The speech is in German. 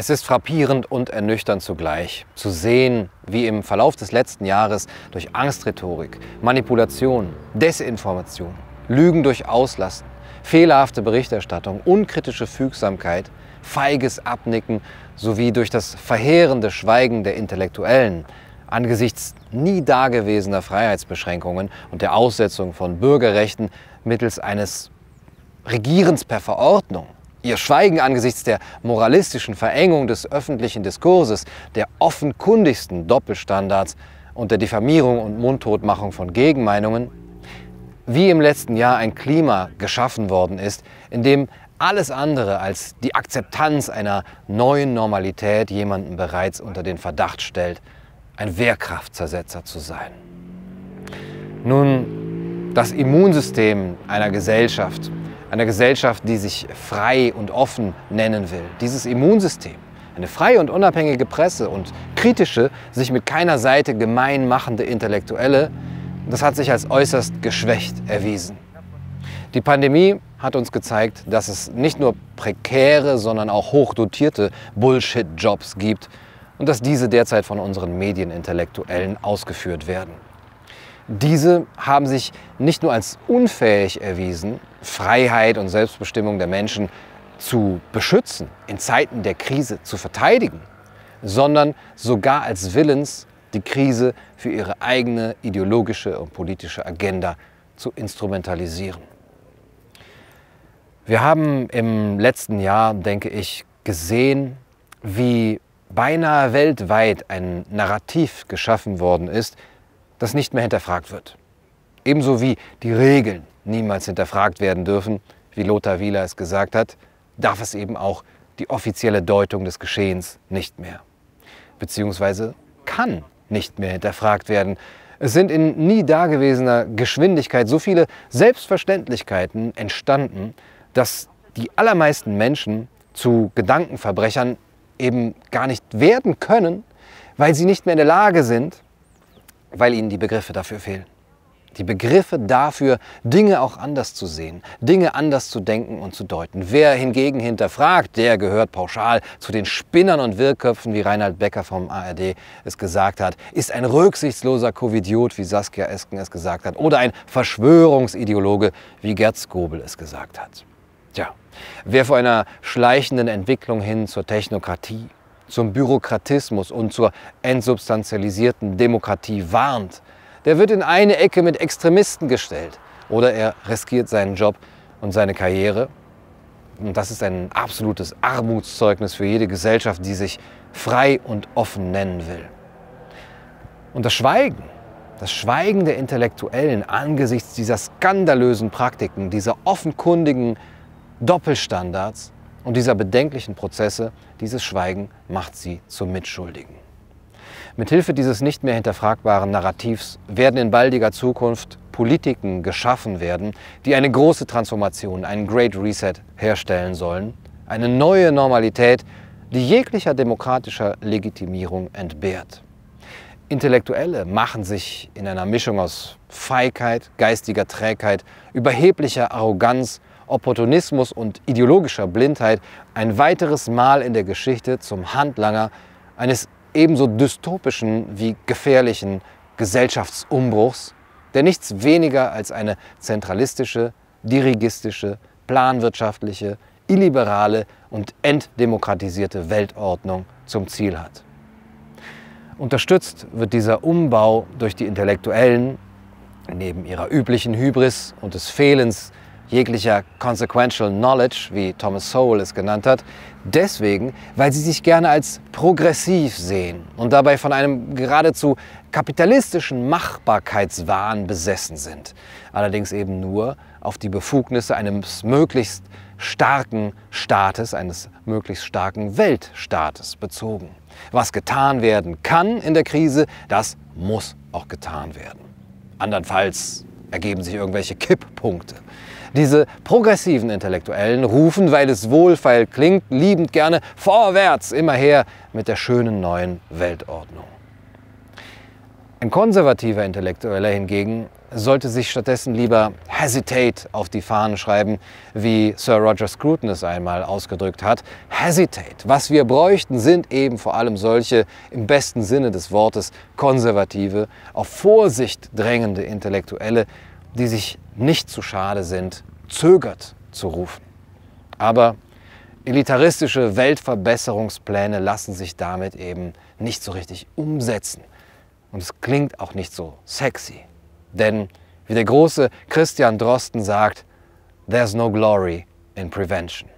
Es ist frappierend und ernüchternd zugleich, zu sehen, wie im Verlauf des letzten Jahres durch Angstrhetorik, Manipulation, Desinformation, Lügen durch Auslassen, fehlerhafte Berichterstattung, unkritische Fügsamkeit, feiges Abnicken sowie durch das verheerende Schweigen der Intellektuellen angesichts nie dagewesener Freiheitsbeschränkungen und der Aussetzung von Bürgerrechten mittels eines Regierens per Verordnung Ihr Schweigen angesichts der moralistischen Verengung des öffentlichen Diskurses, der offenkundigsten Doppelstandards und der Diffamierung und Mundtotmachung von Gegenmeinungen, wie im letzten Jahr ein Klima geschaffen worden ist, in dem alles andere als die Akzeptanz einer neuen Normalität jemanden bereits unter den Verdacht stellt, ein Wehrkraftzersetzer zu sein. Nun, das Immunsystem einer Gesellschaft einer Gesellschaft, die sich frei und offen nennen will. Dieses Immunsystem, eine freie und unabhängige Presse und kritische, sich mit keiner Seite gemein machende Intellektuelle, das hat sich als äußerst geschwächt erwiesen. Die Pandemie hat uns gezeigt, dass es nicht nur prekäre, sondern auch hochdotierte Bullshit-Jobs gibt und dass diese derzeit von unseren Medienintellektuellen ausgeführt werden. Diese haben sich nicht nur als unfähig erwiesen, Freiheit und Selbstbestimmung der Menschen zu beschützen, in Zeiten der Krise zu verteidigen, sondern sogar als willens, die Krise für ihre eigene ideologische und politische Agenda zu instrumentalisieren. Wir haben im letzten Jahr, denke ich, gesehen, wie beinahe weltweit ein Narrativ geschaffen worden ist, das nicht mehr hinterfragt wird. Ebenso wie die Regeln niemals hinterfragt werden dürfen, wie Lothar Wieler es gesagt hat, darf es eben auch die offizielle Deutung des Geschehens nicht mehr. Beziehungsweise kann nicht mehr hinterfragt werden. Es sind in nie dagewesener Geschwindigkeit so viele Selbstverständlichkeiten entstanden, dass die allermeisten Menschen zu Gedankenverbrechern eben gar nicht werden können, weil sie nicht mehr in der Lage sind, weil ihnen die Begriffe dafür fehlen. Die Begriffe dafür, Dinge auch anders zu sehen, Dinge anders zu denken und zu deuten. Wer hingegen hinterfragt, der gehört pauschal zu den Spinnern und Wirrköpfen, wie Reinhard Becker vom ARD es gesagt hat, ist ein rücksichtsloser Covidiot, wie Saskia Esken es gesagt hat, oder ein Verschwörungsideologe, wie Gerd Skobel es gesagt hat. Tja, wer vor einer schleichenden Entwicklung hin zur Technokratie, zum Bürokratismus und zur entsubstantialisierten Demokratie warnt, der wird in eine Ecke mit Extremisten gestellt. Oder er riskiert seinen Job und seine Karriere. Und das ist ein absolutes Armutszeugnis für jede Gesellschaft, die sich frei und offen nennen will. Und das Schweigen, das Schweigen der Intellektuellen angesichts dieser skandalösen Praktiken, dieser offenkundigen Doppelstandards und dieser bedenklichen Prozesse, dieses Schweigen macht sie zum Mitschuldigen. Mithilfe dieses nicht mehr hinterfragbaren Narrativs werden in baldiger Zukunft Politiken geschaffen werden, die eine große Transformation, einen Great Reset herstellen sollen, eine neue Normalität, die jeglicher demokratischer Legitimierung entbehrt. Intellektuelle machen sich in einer Mischung aus Feigheit, geistiger Trägheit, überheblicher Arroganz, Opportunismus und ideologischer Blindheit ein weiteres Mal in der Geschichte zum Handlanger eines ebenso dystopischen wie gefährlichen Gesellschaftsumbruchs, der nichts weniger als eine zentralistische, dirigistische, planwirtschaftliche, illiberale und entdemokratisierte Weltordnung zum Ziel hat. Unterstützt wird dieser Umbau durch die Intellektuellen, neben ihrer üblichen Hybris und des Fehlens jeglicher consequential knowledge, wie Thomas Sowell es genannt hat, deswegen, weil sie sich gerne als progressiv sehen und dabei von einem geradezu kapitalistischen Machbarkeitswahn besessen sind. Allerdings eben nur auf die Befugnisse eines möglichst starken Staates, eines möglichst starken Weltstaates bezogen. Was getan werden kann in der Krise, das muss auch getan werden. Andernfalls ergeben sich irgendwelche Kipppunkte. Diese progressiven Intellektuellen rufen, weil es wohlfeil klingt, liebend gerne vorwärts, immer her mit der schönen neuen Weltordnung. Ein konservativer Intellektueller hingegen sollte sich stattdessen lieber hesitate auf die Fahnen schreiben, wie Sir Roger Scruton es einmal ausgedrückt hat. Hesitate. Was wir bräuchten, sind eben vor allem solche im besten Sinne des Wortes konservative, auf Vorsicht drängende Intellektuelle, die sich nicht zu schade sind, zögert zu rufen. Aber elitaristische Weltverbesserungspläne lassen sich damit eben nicht so richtig umsetzen. Und es klingt auch nicht so sexy. Denn, wie der große Christian Drosten sagt, there's no glory in prevention.